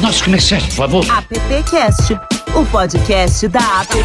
nossos comerciais, por favor. AppCast, o podcast da App.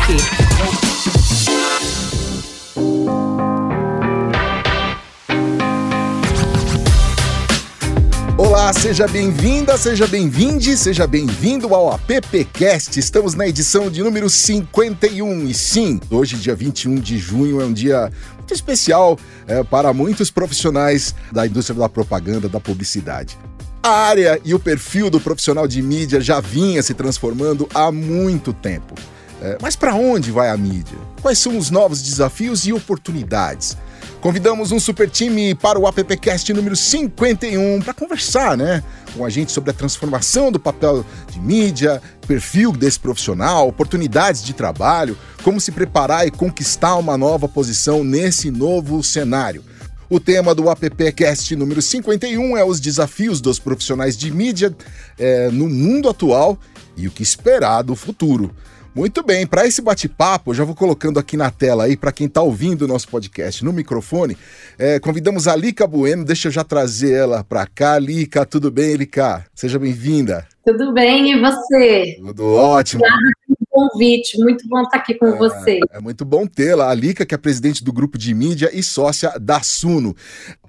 Olá, seja bem-vinda, seja bem-vinde, seja bem-vindo ao AppCast. Estamos na edição de número 51 e sim, hoje, dia 21 de junho, é um dia muito especial é, para muitos profissionais da indústria da propaganda, da publicidade. A área e o perfil do profissional de mídia já vinha se transformando há muito tempo. É, mas para onde vai a mídia? Quais são os novos desafios e oportunidades? Convidamos um super time para o AppCast número 51 para conversar, né, com a gente sobre a transformação do papel de mídia, perfil desse profissional, oportunidades de trabalho, como se preparar e conquistar uma nova posição nesse novo cenário. O tema do AppCast número 51 é os desafios dos profissionais de mídia é, no mundo atual e o que esperar do futuro. Muito bem, para esse bate-papo, já vou colocando aqui na tela aí para quem está ouvindo o nosso podcast no microfone. É, convidamos a Lica Bueno, deixa eu já trazer ela para cá. Lica, tudo bem, Lica? Seja bem-vinda. Tudo bem, e você? Tudo ótimo. Obrigada convite, muito bom estar aqui com é, você. É muito bom tê-la. A Lica, que é presidente do grupo de mídia e sócia da Suno.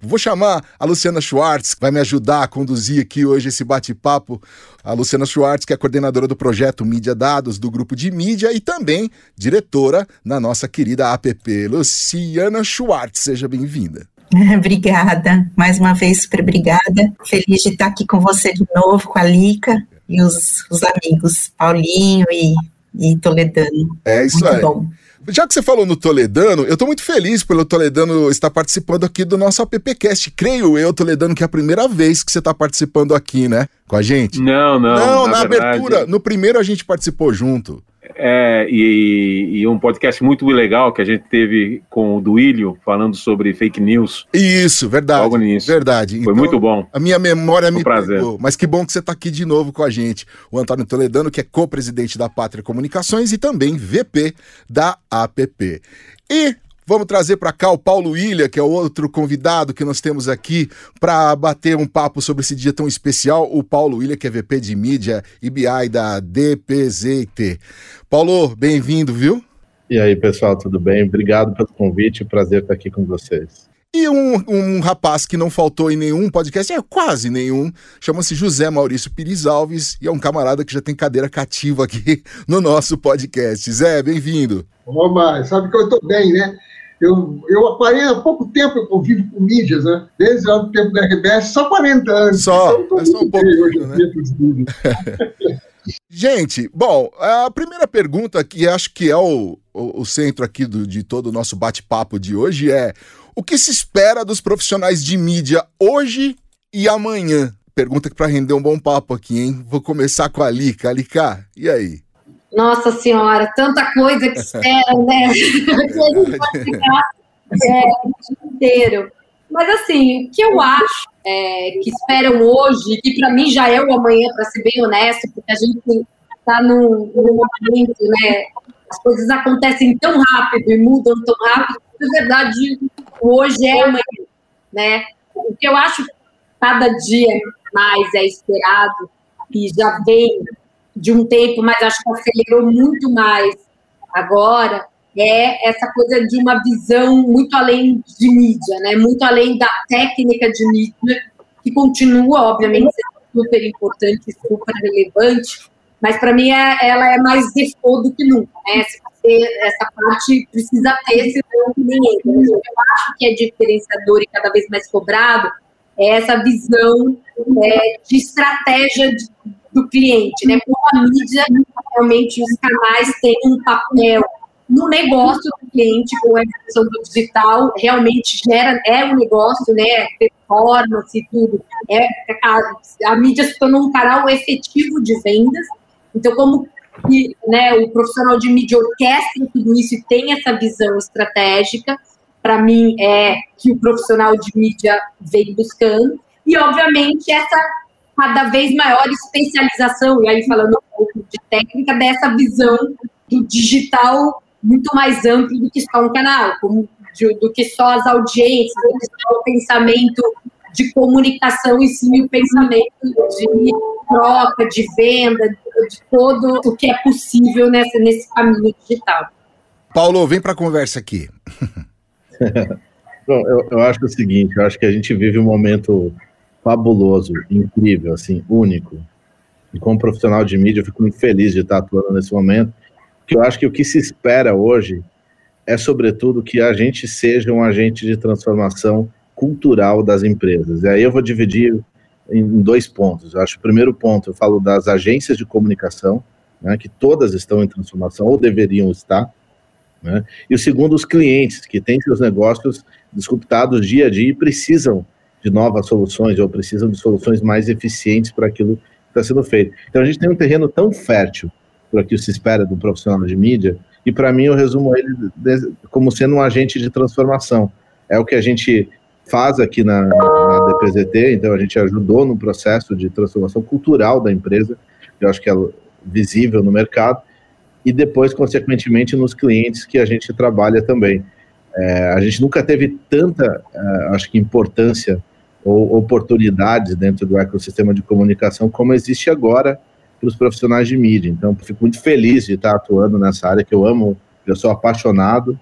Vou chamar a Luciana Schwartz, que vai me ajudar a conduzir aqui hoje esse bate-papo. A Luciana Schwartz, que é coordenadora do projeto Mídia Dados do grupo de mídia e também diretora na nossa querida app. Luciana Schwartz, seja bem-vinda. Obrigada, mais uma vez super obrigada. Feliz de estar aqui com você de novo, com a Lica e os, os amigos Paulinho e, e Toledano. É isso Muito aí. bom. Já que você falou no Toledano, eu estou muito feliz pelo Toledano estar participando aqui do nosso AppCast. Creio eu, Toledano, que é a primeira vez que você está participando aqui, né? Com a gente. Não, não. Não, na, verdade, abertura. No primeiro a gente participou junto. É, e, e, um podcast muito legal que a gente teve com o Duílio falando sobre fake news. Isso, verdade. Logo nisso. Verdade. Foi então, muito bom. A minha memória Foi me prazer. pegou. Mas que bom que você está aqui de novo com a gente. O Antônio Toledano, que é co-presidente da Pátria Comunicações e também VP da APP. E Vamos trazer para cá o Paulo Ilha, que é o outro convidado que nós temos aqui para bater um papo sobre esse dia tão especial. O Paulo Ilha, que é VP de mídia e BI da DPZT. Paulo, bem-vindo, viu? E aí, pessoal, tudo bem? Obrigado pelo convite, prazer estar aqui com vocês. E um, um rapaz que não faltou em nenhum podcast, é quase nenhum, chama-se José Maurício Pires Alves e é um camarada que já tem cadeira cativa aqui no nosso podcast. Zé, bem-vindo. Oba, sabe que eu estou bem, né? Eu, eu parei há pouco tempo, eu convivo com mídias, né? Desde o tempo da RBS, só 40 anos. Só, é só um né? né? Gente, bom, a primeira pergunta que acho que é o, o, o centro aqui do, de todo o nosso bate-papo de hoje é o que se espera dos profissionais de mídia hoje e amanhã? Pergunta que para render um bom papo aqui, hein? Vou começar com a Lica. Lica, e aí? Nossa Senhora, tanta coisa que espera, né? que a gente pode ficar é, o dia inteiro. Mas, assim, o que eu acho é, que esperam hoje, que para mim já é o amanhã, para ser bem honesto, porque a gente está num, num momento, né? As coisas acontecem tão rápido e mudam tão rápido, que, na verdade, hoje é amanhã, né? O que eu acho que cada dia mais é esperado e já vem de um tempo, mas acho que acelerou muito mais agora, é essa coisa de uma visão muito além de mídia, né? Muito além da técnica de mídia, que continua, obviamente, sendo super importante, super relevante, mas para mim é, ela é mais default do que nunca, né? Essa parte precisa ter, o que eu acho que é diferenciador e cada vez mais cobrado é essa visão é, de estratégia de, do cliente, né? Como a mídia, realmente, os canais têm um papel no negócio do cliente com a evolução do digital, realmente gera, é um negócio, né? Performance e tudo. É, a, a mídia se tornou um canal efetivo de vendas. Então, como que, né, o profissional de mídia orquestra tudo isso e tem essa visão estratégica, para mim, é que o profissional de mídia vem buscando. E, obviamente, essa cada vez maior especialização, e aí falando um pouco de técnica, dessa visão do digital muito mais amplo do que só um canal, como de, do que só as audiências, do que só o pensamento de comunicação e sim o pensamento de troca, de venda, de todo o que é possível nessa, nesse caminho digital. Paulo, vem para a conversa aqui. Bom, eu, eu acho o seguinte, eu acho que a gente vive um momento fabuloso, incrível, assim, único. E como profissional de mídia, eu fico muito feliz de estar atuando nesse momento, porque eu acho que o que se espera hoje é, sobretudo, que a gente seja um agente de transformação cultural das empresas. E aí eu vou dividir em dois pontos. Eu acho que o primeiro ponto, eu falo das agências de comunicação, né, que todas estão em transformação, ou deveriam estar, né, e o segundo, os clientes, que têm seus negócios disruptados dia a dia e precisam de novas soluções, ou precisam de soluções mais eficientes para aquilo que está sendo feito. Então a gente tem um terreno tão fértil para o que se espera do profissional de mídia, e para mim eu resumo ele como sendo um agente de transformação. É o que a gente faz aqui na, na DPZT, então a gente ajudou no processo de transformação cultural da empresa, eu acho que é visível no mercado, e depois, consequentemente, nos clientes que a gente trabalha também. É, a gente nunca teve tanta, uh, acho que, importância ou oportunidades dentro do ecossistema de comunicação como existe agora para os profissionais de mídia. Então, fico muito feliz de estar atuando nessa área que eu amo, eu sou apaixonado,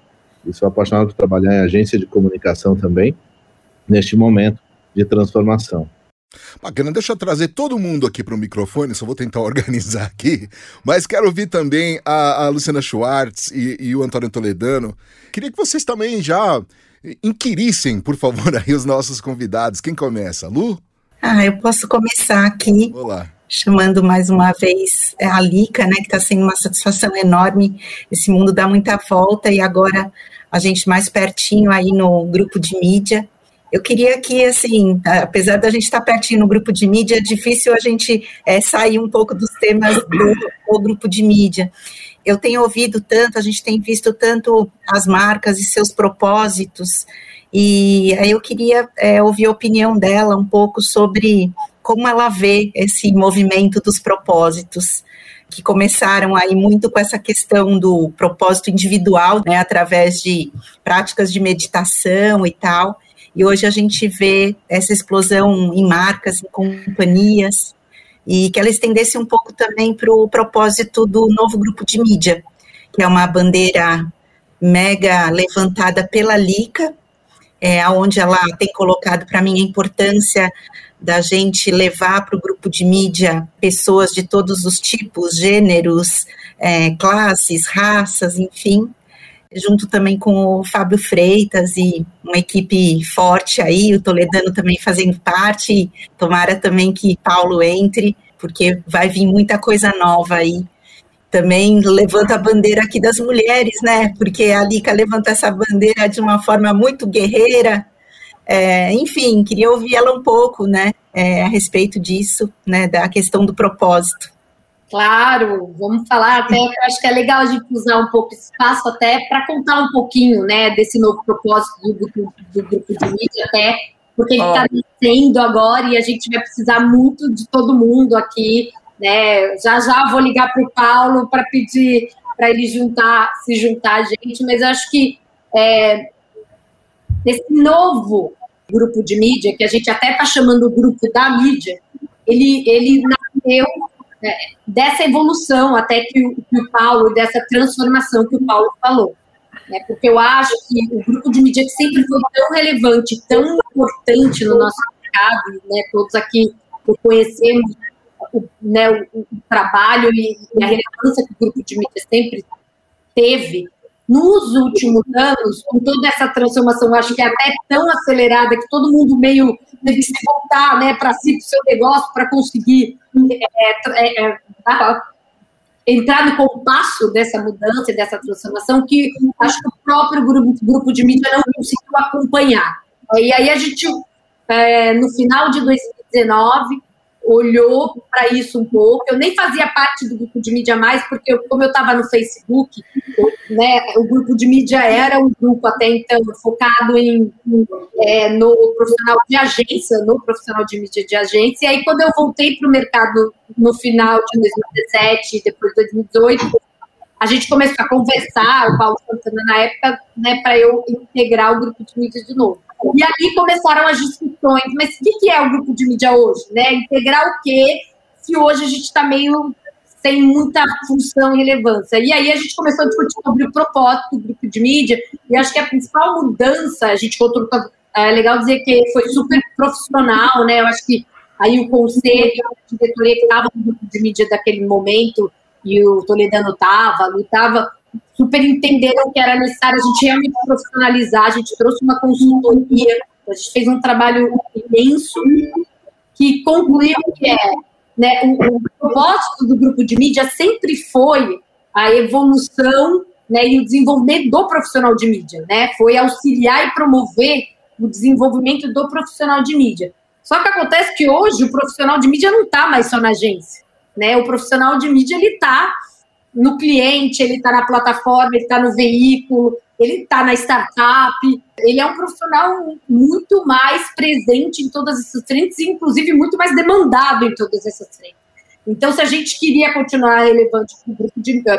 e sou apaixonado por trabalhar em agência de comunicação também, neste momento de transformação. Bacana, deixa eu trazer todo mundo aqui para o microfone, só vou tentar organizar aqui, mas quero ouvir também a, a Luciana Schwartz e, e, o Antônio Toledano. Queria que vocês também já inquirissem, por favor, aí os nossos convidados. Quem começa? Lu? Ah, eu posso começar aqui. Olá chamando mais uma vez a Lica, né, que está sendo uma satisfação enorme. Esse mundo dá muita volta e agora a gente mais pertinho aí no grupo de mídia. Eu queria que, assim, apesar da gente estar tá pertinho no grupo de mídia, é difícil a gente é, sair um pouco dos temas do, do grupo de mídia. Eu tenho ouvido tanto, a gente tem visto tanto as marcas e seus propósitos, e aí eu queria é, ouvir a opinião dela um pouco sobre como ela vê esse movimento dos propósitos que começaram aí muito com essa questão do propósito individual, né, através de práticas de meditação e tal. E hoje a gente vê essa explosão em marcas, em companhias, e que ela estendesse um pouco também para o propósito do novo grupo de mídia, que é uma bandeira mega levantada pela Lica, é, onde ela tem colocado para mim a importância da gente levar para o grupo de mídia pessoas de todos os tipos, gêneros, é, classes, raças, enfim, junto também com o Fábio Freitas e uma equipe forte aí, o Toledano também fazendo parte, tomara também que Paulo entre, porque vai vir muita coisa nova aí. Também levanta a bandeira aqui das mulheres, né? Porque a Lica levanta essa bandeira de uma forma muito guerreira, é, enfim, queria ouvir ela um pouco, né, é, a respeito disso, né, da questão do propósito. Claro, vamos falar até, acho que é legal a gente usar um pouco esse espaço até para contar um pouquinho, né, desse novo propósito do grupo, do grupo de mídia, até porque ele está nascendo agora e a gente vai precisar muito de todo mundo aqui, né, já já vou ligar para o Paulo para pedir para ele juntar, se juntar a gente, mas acho que é, nesse novo grupo de mídia, que a gente até está chamando o grupo da mídia, ele, ele nasceu dessa evolução até que o, que o Paulo, dessa transformação que o Paulo falou. Né? Porque eu acho que o grupo de mídia que sempre foi tão relevante, tão importante no nosso mercado, né? todos aqui conhecemos o, né, o, o trabalho e, e a relevância que o grupo de mídia sempre teve, nos últimos anos, com toda essa transformação, acho que é até tão acelerada que todo mundo meio teve que se voltar né, para si, para o seu negócio, para conseguir é, é, é, entrar no compasso dessa mudança dessa transformação, que acho que o próprio grupo, grupo de mídia não conseguiu acompanhar. E aí a gente, é, no final de 2019, olhou para isso um pouco. Eu nem fazia parte do grupo de mídia mais, porque eu, como eu estava no Facebook, né, o grupo de mídia era um grupo até então focado em, em é, no profissional de agência, no profissional de mídia de agência. E aí, quando eu voltei para o mercado no final de 2017, depois de 2018, a gente começou a conversar, o Paulo Santana na época, né, para eu integrar o grupo de mídia de novo. E ali começaram as discussões, mas o que é o grupo de mídia hoje? Né? Integrar o quê? Se hoje a gente está meio sem muita função e relevância. E aí a gente começou a discutir sobre o propósito do grupo de mídia, e acho que a principal mudança, a gente contou, é legal dizer que foi super profissional, né? Eu acho que aí o conselho, a diretoria que estava no grupo de mídia daquele momento, e o Toledano estava, Lu estava, super entenderam que era necessário a gente realmente profissionalizar, a gente trouxe uma consultoria, a gente fez um trabalho imenso que concluiu que é, né, o, o propósito do grupo de mídia sempre foi a evolução né, e o desenvolvimento do profissional de mídia, né, foi auxiliar e promover o desenvolvimento do profissional de mídia. Só que acontece que hoje o profissional de mídia não está mais só na agência, né, o profissional de mídia ele está no cliente, ele está na plataforma, ele está no veículo, ele está na startup, ele é um profissional muito mais presente em todas essas frentes, e inclusive muito mais demandado em todas essas frentes. Então, se a gente queria continuar relevante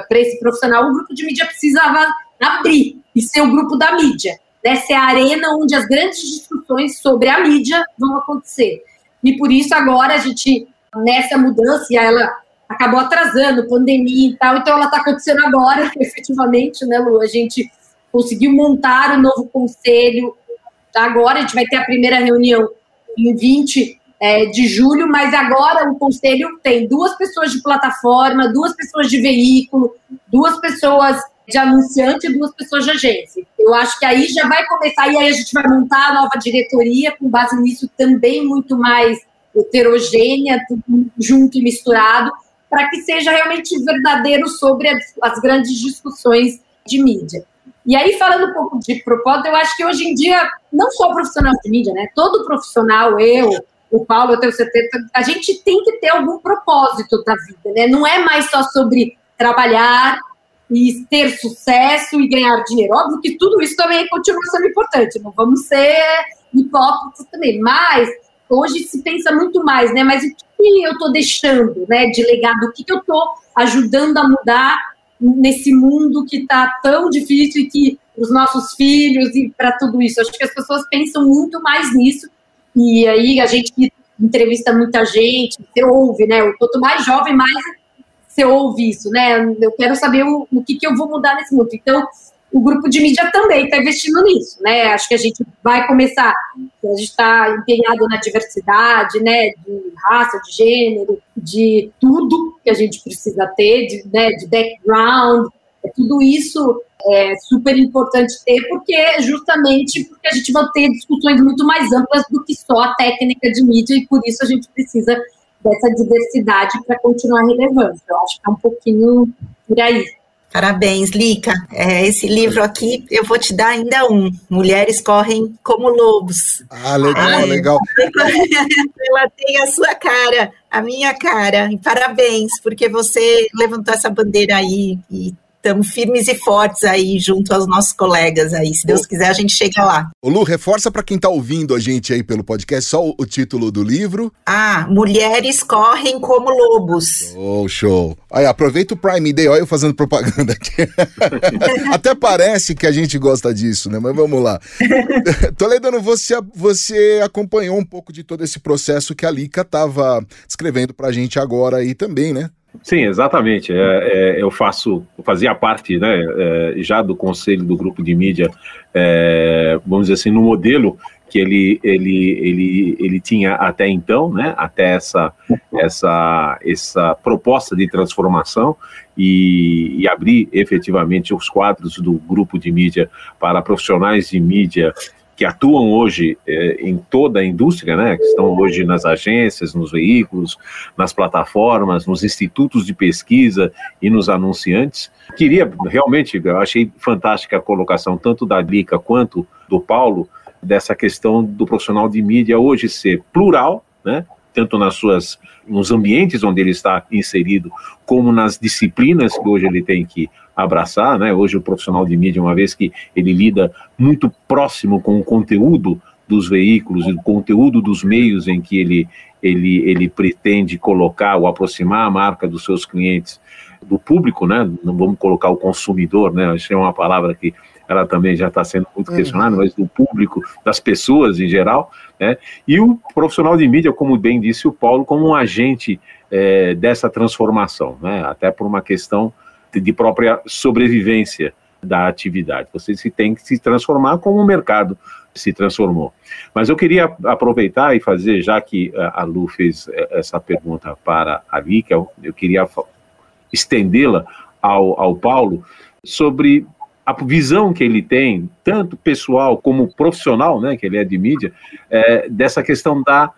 para esse profissional, o grupo de mídia precisava abrir e ser o grupo da mídia, né? ser a arena onde as grandes discussões sobre a mídia vão acontecer. E por isso, agora, a gente, nessa mudança, e ela acabou atrasando, pandemia e tal, então ela está acontecendo agora, efetivamente, né, Lu? A gente conseguiu montar o novo conselho, agora a gente vai ter a primeira reunião em 20 é, de julho, mas agora o conselho tem duas pessoas de plataforma, duas pessoas de veículo, duas pessoas de anunciante e duas pessoas de agência. Eu acho que aí já vai começar, e aí a gente vai montar a nova diretoria, com base nisso também muito mais heterogênea, junto e misturado, para que seja realmente verdadeiro sobre as, as, grandes discussões de mídia. E aí, falando um pouco de propósito, eu acho que hoje em dia, não só profissional de mídia, né? Todo profissional, eu, o Paulo, eu tenho certeza, a gente tem que ter algum propósito da vida, né? Não é mais só sobre trabalhar e ter sucesso e ganhar dinheiro. Óbvio que tudo isso também continua sendo importante, não vamos ser hipócritas também, mas hoje se pensa muito mais, né? Mas o que eu estou deixando, né, de legado? O que, que eu estou ajudando a mudar nesse mundo que está tão difícil e que os nossos filhos e para tudo isso? Acho que as pessoas pensam muito mais nisso. E aí a gente entrevista muita gente, você ouve, né? Quanto mais jovem, mais você ouve isso, né? Eu quero saber o, o que, que eu vou mudar nesse mundo. Então, o grupo de mídia também está investindo nisso, né? Acho que a gente vai começar, a gente está empenhado na diversidade, né? De raça, de gênero, de tudo que a gente precisa ter, de, né? de background, é tudo isso é super importante ter, porque justamente porque a gente vai ter discussões muito mais amplas do que só a técnica de mídia, e por isso a gente precisa dessa diversidade para continuar relevante. Eu acho que é um pouquinho por aí. Parabéns, Lica. É, esse livro aqui eu vou te dar ainda um. Mulheres correm como lobos. Ah, legal, legal. Ela tem a sua cara, a minha cara. E parabéns, porque você levantou essa bandeira aí e estamos firmes e fortes aí junto aos nossos colegas aí. Se Deus quiser, a gente chega lá. Ô Lu, reforça para quem está ouvindo a gente aí pelo podcast só o, título do livro. Ah, Mulheres Correm como Lobos. Oh, show. Aí, aproveita o Prime Day, olha eu fazendo propaganda aqui. Até parece que a gente gosta disso, né? Mas vamos lá. Toledano, você, você acompanhou um pouco de todo esse processo que a Lica estava escrevendo para a gente agora aí também, né? Sim, exatamente. É, é, eu faço, eu fazia parte, né, é, já do conselho do grupo de mídia, é, vamos dizer assim, no modelo que ele, ele, ele, ele tinha até então, né, até essa, essa, essa proposta de transformação e, e abrir efetivamente os quadros do grupo de mídia para profissionais de mídia que atuam hoje é, em toda a indústria, né, que estão hoje nas agências, nos veículos, nas plataformas, nos institutos de pesquisa e nos anunciantes. Queria realmente, eu achei fantástica a colocação tanto da Lica quanto do Paulo dessa questão do profissional de mídia hoje ser plural, né, tanto nas suas nos ambientes onde ele está inserido, como nas disciplinas que hoje ele tem que abraçar, né? Hoje o profissional de mídia, uma vez que ele lida muito próximo com o conteúdo dos veículos e o conteúdo dos meios em que ele, ele, ele pretende colocar ou aproximar a marca dos seus clientes do público, né? Não vamos colocar o consumidor, né? Que é uma palavra que ela também já está sendo muito uhum. questionada, mas do público, das pessoas em geral, né? E o profissional de mídia, como bem disse o Paulo, como um agente é, dessa transformação, né? Até por uma questão de, própria sobrevivência da atividade. Você se tem que se transformar como o mercado se transformou. Mas eu queria aproveitar e fazer, já que a Lu fez é, essa pergunta para a Vika, eu, eu queria estendê-la ao, ao Paulo sobre a visão que ele tem, tanto pessoal como profissional, né, que ele é de mídia, é, dessa questão da,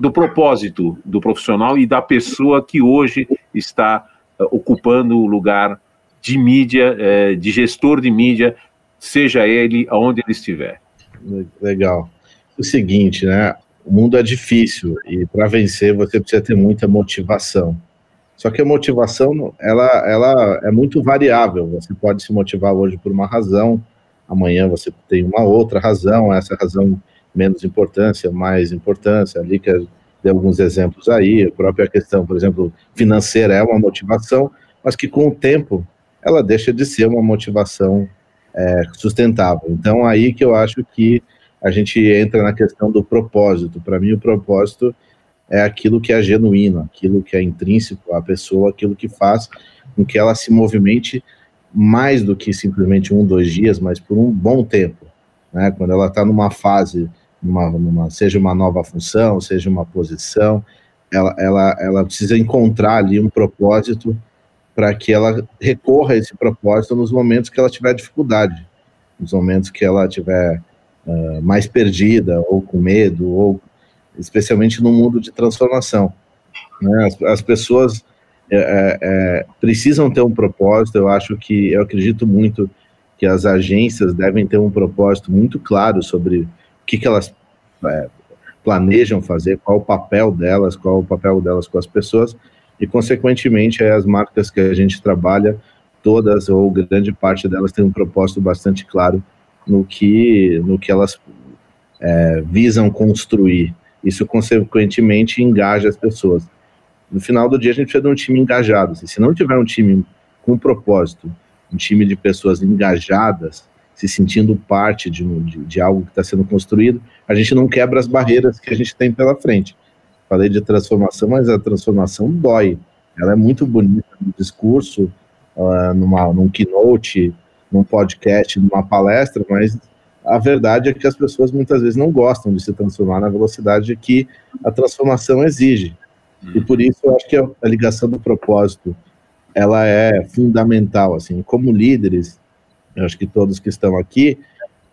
do propósito do profissional e da pessoa que hoje está uh, ocupando o lugar de mídia, é, de gestor de mídia, seja ele aonde ele estiver. Legal. O seguinte, né? O mundo é difícil e para vencer você precisa ter muita motivação. Só que a motivação, ela, ela é muito variável. Você pode se motivar hoje por uma razão, amanhã você tem uma outra razão, essa razão menos importância, mais importância, ali que dei alguns exemplos aí, a própria questão, por exemplo, financeira é uma motivação, mas que com o tempo ela deixa de ser uma motivação é, sustentável. Então, aí que eu acho que a gente entra na questão do propósito. Para mim, o propósito é aquilo que é genuíno, aquilo que é intrínseco à pessoa, aquilo que faz com que ela se movimente mais do que simplesmente um, dois dias, mas por um bom tempo. Né? Quando ela está numa fase, numa, numa, seja uma nova função, seja uma posição, ela, ela, ela precisa encontrar ali um propósito para que ela recorra a esse propósito nos momentos que ela tiver dificuldade, nos momentos que ela tiver uh, mais perdida, ou com medo, ou especialmente no mundo de transformação. Né? As, as, pessoas é, é, é, precisam ter um propósito. Eu acho que, eu acredito muito que as agências devem ter um propósito muito claro sobre o que, que elas é, planejam fazer, qual o papel delas, qual o papel delas com as pessoas, e, consequentemente, as marcas que a gente trabalha, todas ou grande parte delas tem um propósito bastante claro no que, no que elas é, visam construir. Isso, consequentemente, engaja as pessoas. No final do dia, a gente precisa de um time engajado. Se não tiver um time com propósito, um time de pessoas engajadas, se sentindo parte de, de, de algo que está sendo construído, a gente não quebra as barreiras que a gente tem pela frente. Falei de transformação, mas a transformação dói. Ela é muito bonita no discurso, uh, numa, num keynote, num podcast, numa palestra, mas a verdade é que as pessoas muitas vezes não gostam de se transformar na velocidade que a transformação exige. E por isso eu acho que a, ligação do propósito ela é fundamental. Assim, como líderes, eu acho que todos que estão aqui,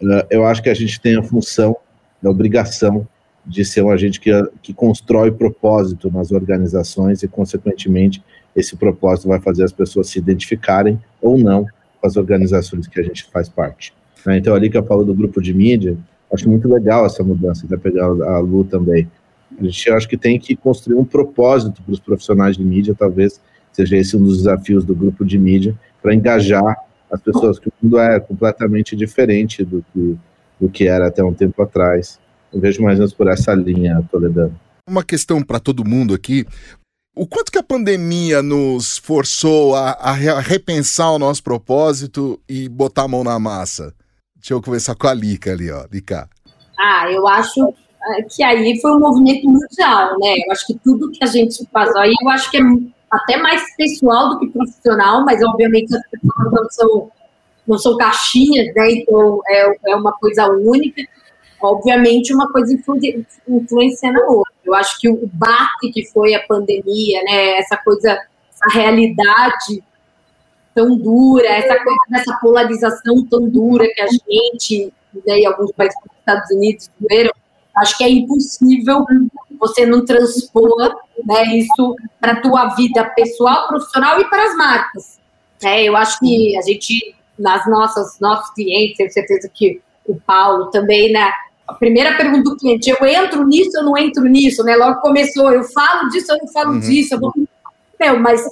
uh, eu acho que a gente tem a função, a obrigação de ser um agente que, que constrói propósito nas organizações e, consequentemente, esse propósito vai fazer as pessoas se identificarem ou não com as organizações que a gente faz parte. Né? Então, ali que eu falo do grupo de mídia, acho muito legal essa mudança, vai pegar a Lu também. A gente acho que tem que construir um propósito para os profissionais de mídia, talvez seja esse um dos desafios do grupo de mídia, para engajar as pessoas, que o mundo é completamente diferente do que, do que era até um tempo atrás. Eu vejo mais ou menos por essa linha, Toledano. Uma questão para todo mundo aqui. O quanto que a pandemia nos forçou a, a, repensar o nosso propósito e botar a mão na massa? Deixa eu conversar com a Lica ali, ó. Lica. Ah, eu acho é, que aí foi um movimento mundial, né? Eu acho que tudo que a gente faz aí, eu acho que é até mais pessoal do que profissional, mas obviamente as pessoas não são, não são caixinhas, né? Então é, é uma coisa única. Obviamente, uma coisa influ, influenciando a outra. Eu acho que o bate que foi a pandemia, né? Essa coisa, essa realidade tão dura, essa coisa dessa polarização tão dura que a gente né, e alguns países como os Estados Unidos viveram, acho que é impossível você não transpor né, isso para a tua vida pessoal, profissional e para as marcas. É, eu acho que a gente, nas nossas nossos clientes, tenho certeza que o Paulo também, né? A primeira pergunta do cliente, eu entro nisso, eu não entro nisso, né? Logo começou, eu falo disso, eu não falo uhum. disso, eu vou... Meu, mas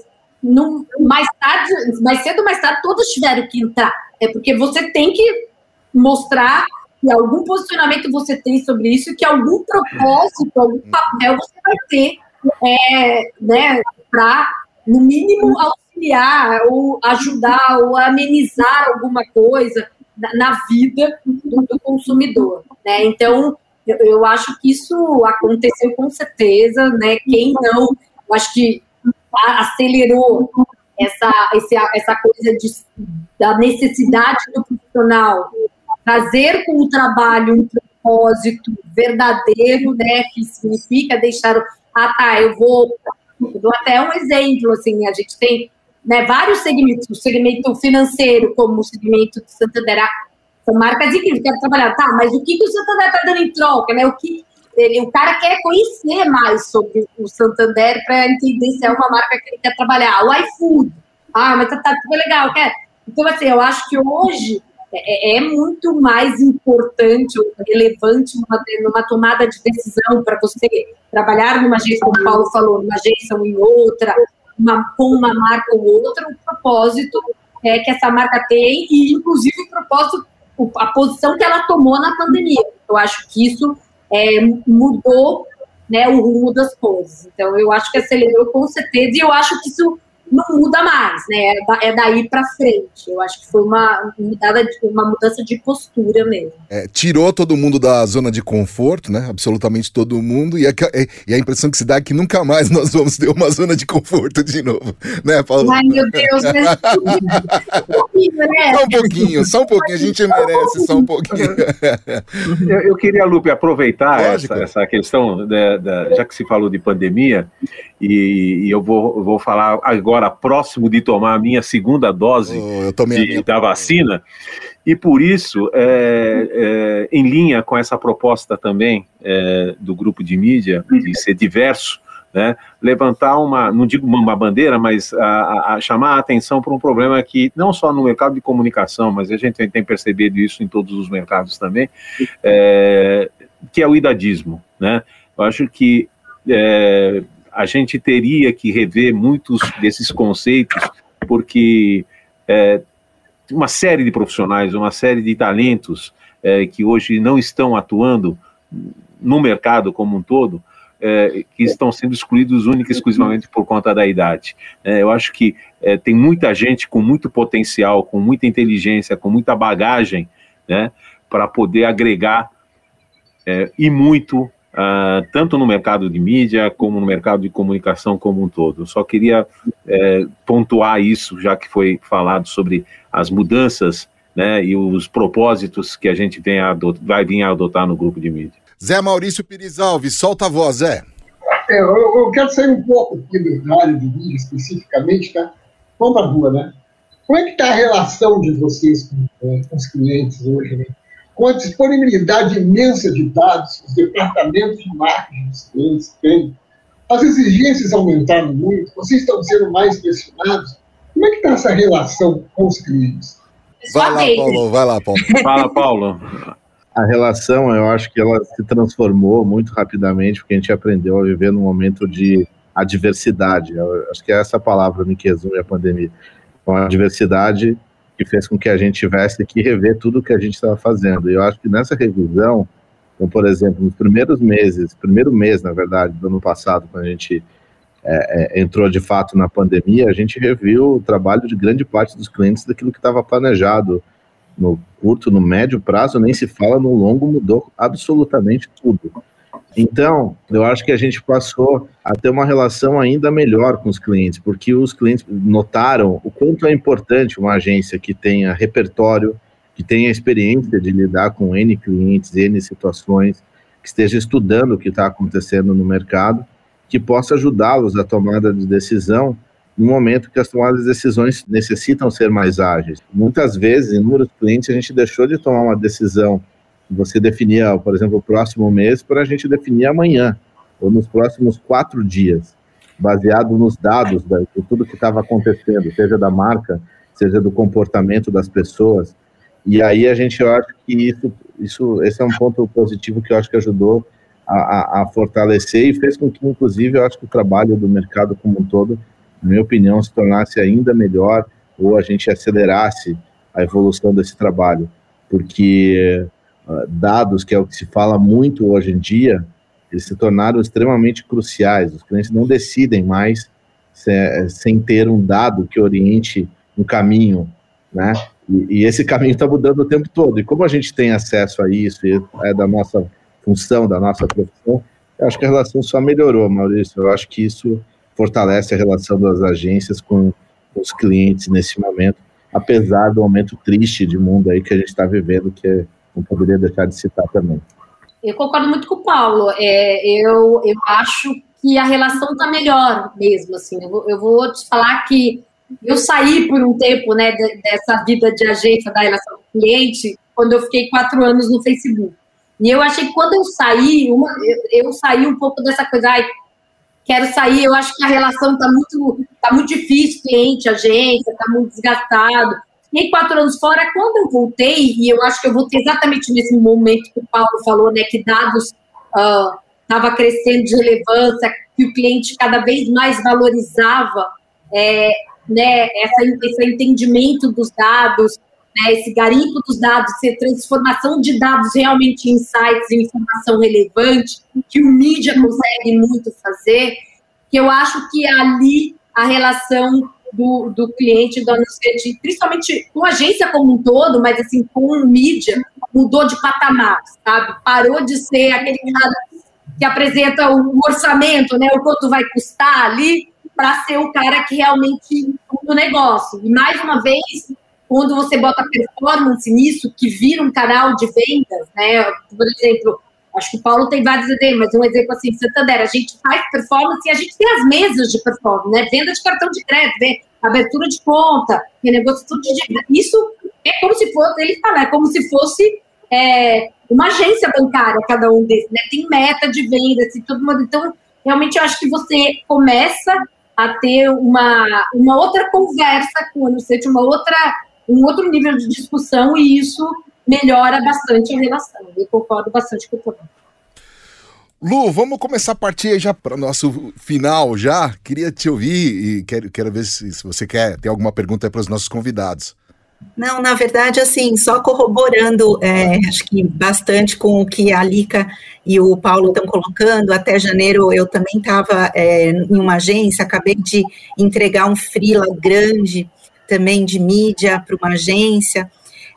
mais tarde, mais cedo ou mais tarde, todos tiveram que entrar. É porque você tem que mostrar que algum posicionamento você tem sobre isso, que algum propósito, algum papel você vai ter, é, né, para, no mínimo, auxiliar, ou ajudar, ou amenizar alguma coisa. na, na vida do, do, consumidor. Né? Então, eu, eu, acho que isso aconteceu com certeza. Né? Quem não, eu acho que acelerou essa, essa coisa de, da necessidade do profissional trazer com o trabalho um propósito verdadeiro, né, que significa deixar, ah tá, eu vou, eu dou até um exemplo, assim, a gente tem né, vários segmentos, o segmento financeiro, como o segmento de Santander, ah, são marcas incríveis, quero trabalhar, tá, mas o que, que o Santander está dando em troca, né, o que o cara quer conhecer mais sobre o Santander para entender se é uma marca que ele quer trabalhar. O iFood, ah, mas tá, tá super legal, quer. Então, assim, eu acho que hoje é, é, é muito mais importante ou relevante numa, numa tomada de decisão para você trabalhar numa agência, como o Paulo falou, numa agência ou em outra, uma, com uma marca ou outra, o propósito é que essa marca tem e, inclusive, o propósito, a posição que ela tomou na pandemia. Eu acho que isso é, mudou né, o rumo das coisas. Então, eu acho que acelerou com certeza, e eu acho que isso não muda mais, né? É daí para frente. Eu acho que foi uma, mudada, uma mudança de postura mesmo. É, tirou todo mundo da zona de conforto, né? Absolutamente todo mundo. E a, e a impressão que se dá é que nunca mais nós vamos ter uma zona de conforto de novo, né, Paulo? Ai, meu Deus, né? Só um pouquinho, só um pouquinho. A gente merece só um pouquinho. eu, eu queria, Lupe, aproveitar essa, essa, questão, da, da, já que se falou de pandemia, e, e eu vou, vou falar agora próximo de tomar a minha segunda dose oh, de, da vacina, e por isso, é, é, em linha com essa proposta também é, do grupo de mídia, de ser diverso, né, levantar uma, não digo uma bandeira, mas a, a chamar a atenção para um problema que não só no mercado de comunicação, mas a gente tem percebido isso em todos os mercados também, é, que é o idadismo. Né? Eu acho que é, a gente teria que rever muitos desses conceitos, porque é, uma série de profissionais, uma série de talentos é, que hoje não estão atuando no mercado como um todo, é, que estão sendo excluídos única e exclusivamente por conta da idade. É, eu acho que é, tem muita gente com muito potencial, com muita inteligência, com muita bagagem, né, para poder agregar é, e muito Uh, tanto no mercado de mídia como no mercado de comunicação como um todo. Eu só queria é, pontuar isso, já que foi falado sobre as mudanças né, e os propósitos que a gente vem a vai vir a adotar no grupo de mídia. Zé Maurício Pires Alves, solta a voz, Zé. É, eu, eu, quero sair um pouco aqui da área de mídia especificamente, tá? Vamos para a rua, né? Como é que está a relação de vocês com, com os clientes hoje, né? Com a disponibilidade imensa de dados que os departamentos de marketing dos clientes têm, as exigências aumentaram muito, vocês estão sendo mais pressionados. Como é que está essa relação com os clientes? Vai lá, Paulo, vai lá, Paulo. Fala, Paulo. A relação, eu acho que ela se transformou muito rapidamente, porque a gente aprendeu a viver num momento de adversidade. Eu acho que é essa palavra que resume a pandemia. Com a adversidade, que fez com que a gente tivesse que rever tudo o que a gente estava fazendo. E eu acho que nessa revisão, como por exemplo, nos primeiros meses, primeiro mês, na verdade, do ano passado, quando a gente é, é, entrou de fato na pandemia, a gente reviu o trabalho de grande parte dos clientes daquilo que estava planejado no curto, no médio prazo, nem se fala no longo, mudou absolutamente tudo. Então, eu acho que a gente passou a ter uma relação ainda melhor com os clientes, porque os clientes notaram o quanto é importante uma agência que tenha repertório, que tenha experiência de lidar com N clientes, N situações, que esteja estudando o que está acontecendo no mercado, que possa ajudá-los a tomada de decisão no momento que as tomadas de decisões necessitam ser mais ágeis. Muitas vezes, em inúmeros clientes, a gente deixou de tomar uma decisão você definia, por exemplo, o próximo mês para a gente definir amanhã, ou nos próximos quatro dias, baseado nos dados da, de tudo que estava acontecendo, seja da marca, seja do comportamento das pessoas. E aí a gente, eu acho que isso, isso esse é um ponto positivo que eu acho que ajudou a, a, a fortalecer e fez com que, inclusive, eu acho que o trabalho do mercado como um todo, na minha opinião, se tornasse ainda melhor ou a gente acelerasse a evolução desse trabalho, porque dados, que é o que se fala muito hoje em dia, eles se tornaram extremamente cruciais. Os clientes não decidem mais se, sem ter um dado que oriente um caminho, né? E, e esse caminho está mudando o tempo todo. E como a gente tem acesso a isso, e é da nossa função, da nossa profissão, eu acho que a relação só melhorou, Maurício. Eu acho que isso fortalece a relação das agências com os clientes nesse momento, apesar do momento triste de mundo aí que a gente está vivendo, que não poderia deixar de citar também. Eu concordo muito com o Paulo. É, eu, eu acho que a relação está melhor mesmo. Assim, eu vou, eu vou te falar que eu saí por um tempo né, dessa vida de agência da relação com o cliente quando eu fiquei quatro anos no Facebook. E eu achei que quando eu saí, uma, eu, eu, saí um pouco dessa coisa, ai, quero sair, eu acho que a relação está muito, tá muito difícil, cliente, agência, está muito desgastado. Fiquei quatro anos fora, quando eu voltei, e eu acho que eu voltei exatamente nesse momento que o Paulo falou, né, que dados estava uh, crescendo de relevância, que o cliente cada vez mais valorizava é, né, essa, esse entendimento dos dados, né, esse garimpo dos dados, essa transformação de dados realmente em insights, em informação relevante, que o mídia consegue muito fazer, que eu acho que ali a relação do, do cliente, do anunciante, principalmente com a agência como um todo, mas assim, com mídia, mudou de patamar, sabe? Parou de ser aquele cara que apresenta o orçamento, né, o quanto vai custar ali, para ser o cara que realmente o negócio. E mais uma vez, quando você bota performance nisso, que vira um canal de vendas, né? Por exemplo, acho que o Paulo tem vários exemplos, mas um exemplo assim, Santander, a gente faz performance e a gente tem as mesas de performance, né? Venda de cartão de crédito, abertura de conta, renegócio tudo de Isso é como se fosse, ele fala, é como se fosse é, uma agência bancária, cada um desses, né? Tem meta de venda, assim, todo mundo. Então, realmente, eu acho que você começa a ter uma, uma outra conversa com o anunciante, uma outra um outro nível de discussão e isso melhora bastante a relação. Eu concordo bastante com o Tom. Lu, vamos começar a partir já para o nosso final já. Queria te ouvir e quero, quero ver se, se você quer ter alguma pergunta para os nossos convidados. Não, na verdade, assim, só corroborando, é, acho que bastante com o que a Lica e o Paulo estão colocando. Até janeiro eu também estava é, em uma agência, acabei de entregar um freela grande também de mídia para uma agência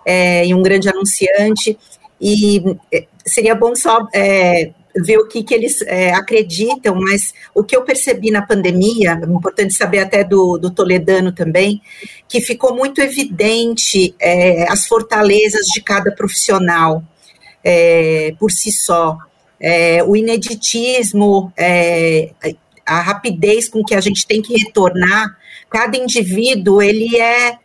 é, e um grande anunciante. E é, seria bom só é, ver o que, que eles é, acreditam, mas o que eu percebi na pandemia, é importante saber até do, do Toledano também, que ficou muito evidente é, as fortalezas de cada profissional é, por si só. É, o ineditismo, é, a rapidez com que a gente tem que retornar cada indivíduo ele é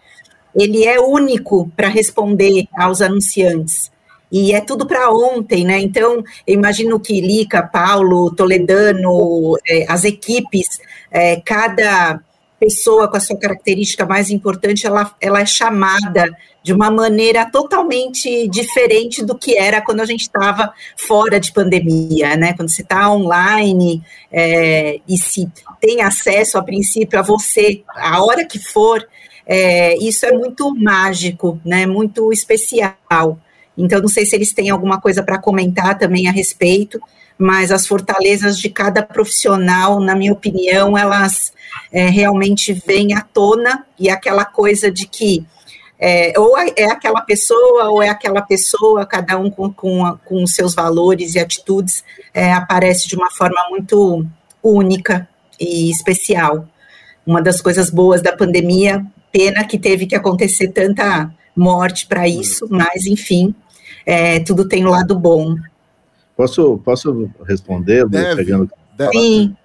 ele é único para responder aos anunciantes. E é tudo para ontem, né? Então, eu imagino que Lica, Paulo, Toledano, é, as equipes, é, cada pessoa com a sua característica mais importante, ela, ela é chamada de uma maneira totalmente diferente do que era quando a gente estava fora de pandemia, né? Quando você está online é, e se tem acesso, a princípio, a você, a hora que for, é, isso é muito mágico, né? Muito especial. Então, não sei se eles têm alguma coisa para comentar também a respeito, mas as fortalezas de cada profissional, na minha opinião, elas é, realmente vêm à tona e aquela coisa de que é, ou é, é aquela pessoa ou é aquela pessoa, cada um com, com, com os seus valores e atitudes, é, aparece de uma forma muito única e especial. Uma das coisas boas da pandemia, pena que teve que acontecer tanta morte para isso, mas enfim, é, tudo tem o um lado bom. Posso, posso responder, deve, pegando... Deve. Sim.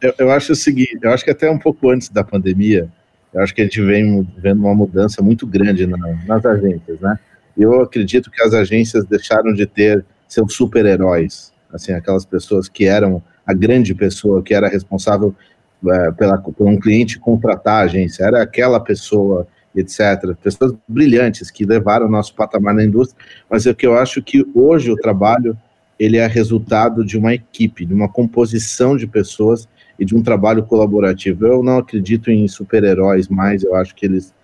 Eu, eu, acho o seguinte, eu acho que até um pouco antes da pandemia, eu acho que a gente vem vendo uma mudança muito grande na, nas agências, né? Eu acredito que as agências deixaram de ter seus super-heróis, assim, aquelas pessoas que eram a grande pessoa que era responsável é, pela, por um cliente contratar a agência, era aquela pessoa, etc. Pessoas brilhantes que levaram o nosso patamar na indústria, mas é que eu acho que hoje o trabalho ele é resultado de uma equipe, de uma composição de pessoas e de um trabalho colaborativo. Eu não acredito em super-heróis mais, eu acho que eles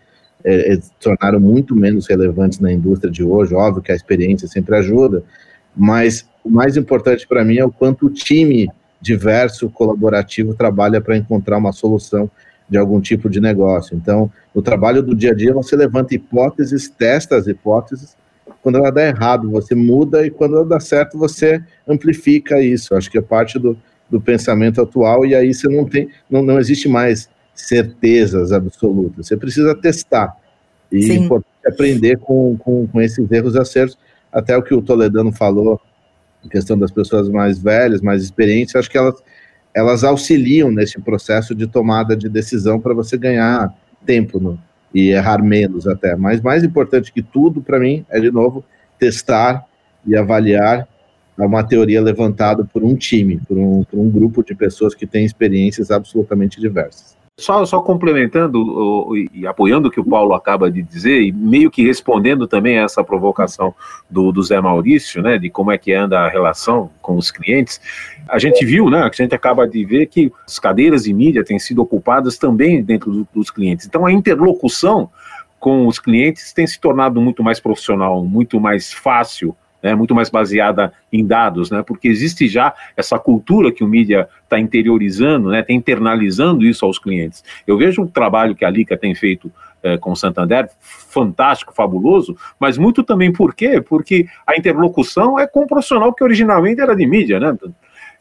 é, é, tornaram muito menos relevantes na indústria de hoje. Óbvio que a experiência sempre ajuda, mas o mais importante para mim é o quanto o time diverso, colaborativo, trabalha para encontrar uma solução de algum tipo de negócio. Então, o trabalho do dia a dia, você levanta hipóteses, testa as hipóteses, quando ela dá errado, você muda, e quando ela dá certo, você amplifica isso. Acho que é parte do, do pensamento atual, e aí você não tem, não, não existe mais certezas absolutas, você precisa testar. E é importante aprender com, com, com esses erros e acertos, até o que o Toledano falou, a questão das pessoas mais velhas, mais experientes, acho que elas, elas auxiliam nesse processo de tomada de decisão para você ganhar tempo no, e errar menos até. Mas mais importante que tudo, para mim, é, de novo, testar e avaliar uma teoria levantada por um time, por um, por um grupo de pessoas que têm experiências absolutamente diversas. Só, só complementando o, e apoiando o que o Paulo acaba de dizer, e meio que respondendo também a essa provocação do, do Zé Maurício, né, de como é que anda a relação com os clientes, a gente viu, né, a gente acaba de ver que as cadeiras de mídia têm sido ocupadas também dentro do, dos clientes. Então a interlocução com os clientes tem se tornado muito mais profissional, muito mais fácil, né, muito mais baseada em dados, né, porque existe já essa cultura que o mídia está interiorizando, né, está internalizando isso aos clientes. Eu vejo o trabalho que a Lica tem feito é, com o Santander, fantástico, fabuloso, mas muito também por quê? Porque a interlocução é com o profissional que originalmente era de mídia, né?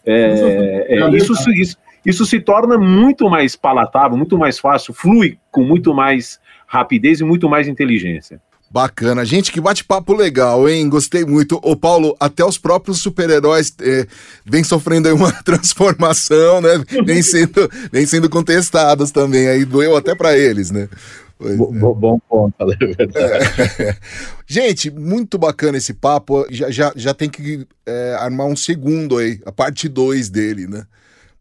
É, é, isso, isso, isso se torna muito mais palatável, muito mais fácil, flui com muito mais rapidez e muito mais inteligência. Bacana. Gente, que bate-papo legal, hein? Gostei muito. Ô, Paulo, até os próprios super-heróis é, vêm sofrendo aí uma transformação, né? Vem sendo, vem sendo contestados também. Aí doeu até para eles, né? Bo, é. Bom ponto, é verdade. É. Gente, muito bacana esse papo. Já, já, já tem que é, armar um segundo aí, a parte 2 dele, né?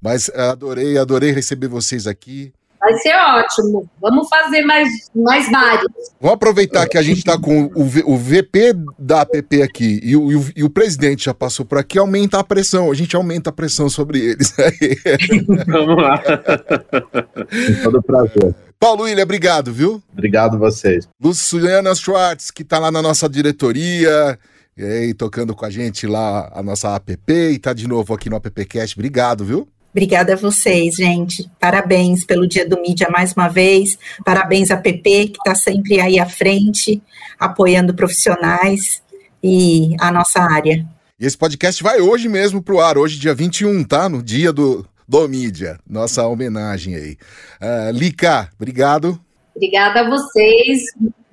Mas adorei, adorei receber vocês aqui. Vai ser ótimo. Vamos fazer mais, mais vários. Vamos aproveitar que a gente está com o, v, o VP da APP aqui e o, e, o, e o presidente já passou por aqui, aumenta a pressão. A gente aumenta a pressão sobre eles. Vamos lá. Com todo prazer. Paulo William, obrigado, viu? Obrigado vocês. Luciana Schwartz, que está lá na nossa diretoria, e aí, tocando com a gente lá a nossa app, e está de novo aqui no AppCast. Obrigado, viu? Obrigada a vocês, gente. Parabéns pelo Dia do Mídia mais uma vez. Parabéns à PP, que está sempre aí à frente, apoiando profissionais e a nossa área. E esse podcast vai hoje mesmo para o ar, hoje, dia 21, tá? No dia do, do Mídia. Nossa homenagem aí. Uh, Lica, obrigado. Obrigada a vocês.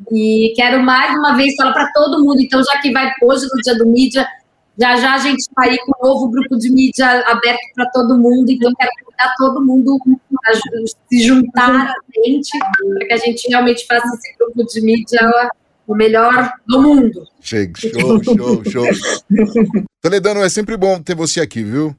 E quero mais uma vez falar para todo mundo, então, já que vai hoje no Dia do Mídia, já já a gente está aí com um novo grupo de mídia aberto para todo mundo, então quero convidar todo mundo a se juntar a gente, para que a gente realmente faça esse grupo de mídia o melhor do mundo. Chega, show, show, show. Toledano, é sempre bom ter você aqui, viu?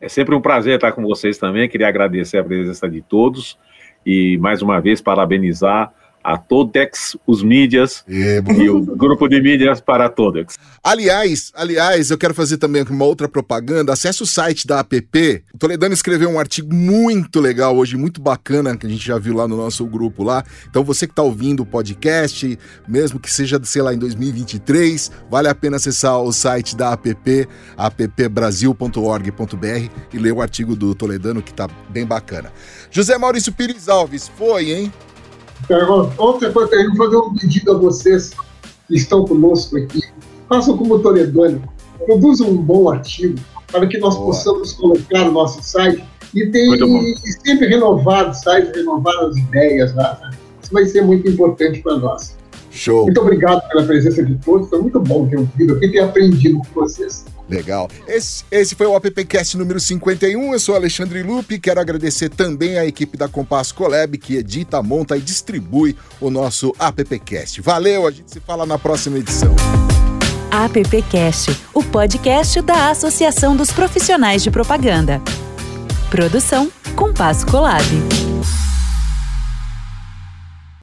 É sempre um prazer estar com vocês também. Queria agradecer a presença de todos e, mais uma vez, parabenizar a Todex, os mídias é, e o grupo de mídias para a Todex. Aliás, aliás, eu quero fazer também uma outra propaganda. Acesse o site da APP. O Toledano escreveu um artigo muito legal hoje, muito bacana, que a gente já viu lá no nosso grupo lá. Então você que está ouvindo o podcast, mesmo que seja, sei lá, em 2023, vale a pena acessar o site da APP, appbrasil.org.br e ler o artigo do Toledano, que está bem bacana. José Maurício Pires Alves, foi, hein? Outra coisa, eu vou fazer um pedido a vocês que estão conosco aqui. Façam como Toledano, produzam um bom artigo para que nós Boa. possamos colocar no nosso site e tem sempre renovar o site, renovar as ideias lá. Né? Isso vai ser muito importante para nós. Show. Muito obrigado pela presença de todos. Foi muito bom ter ouvido e ter aprendido com vocês. Legal. Esse, esse foi o AppCast número 51. Eu sou Alexandre Lupe. Quero agradecer também à equipe da Compass Collab que edita, monta e distribui o nosso AppCast. Valeu, a gente se fala na próxima edição. AppCast, o podcast da Associação dos Profissionais de Propaganda. Produção Compass Collab.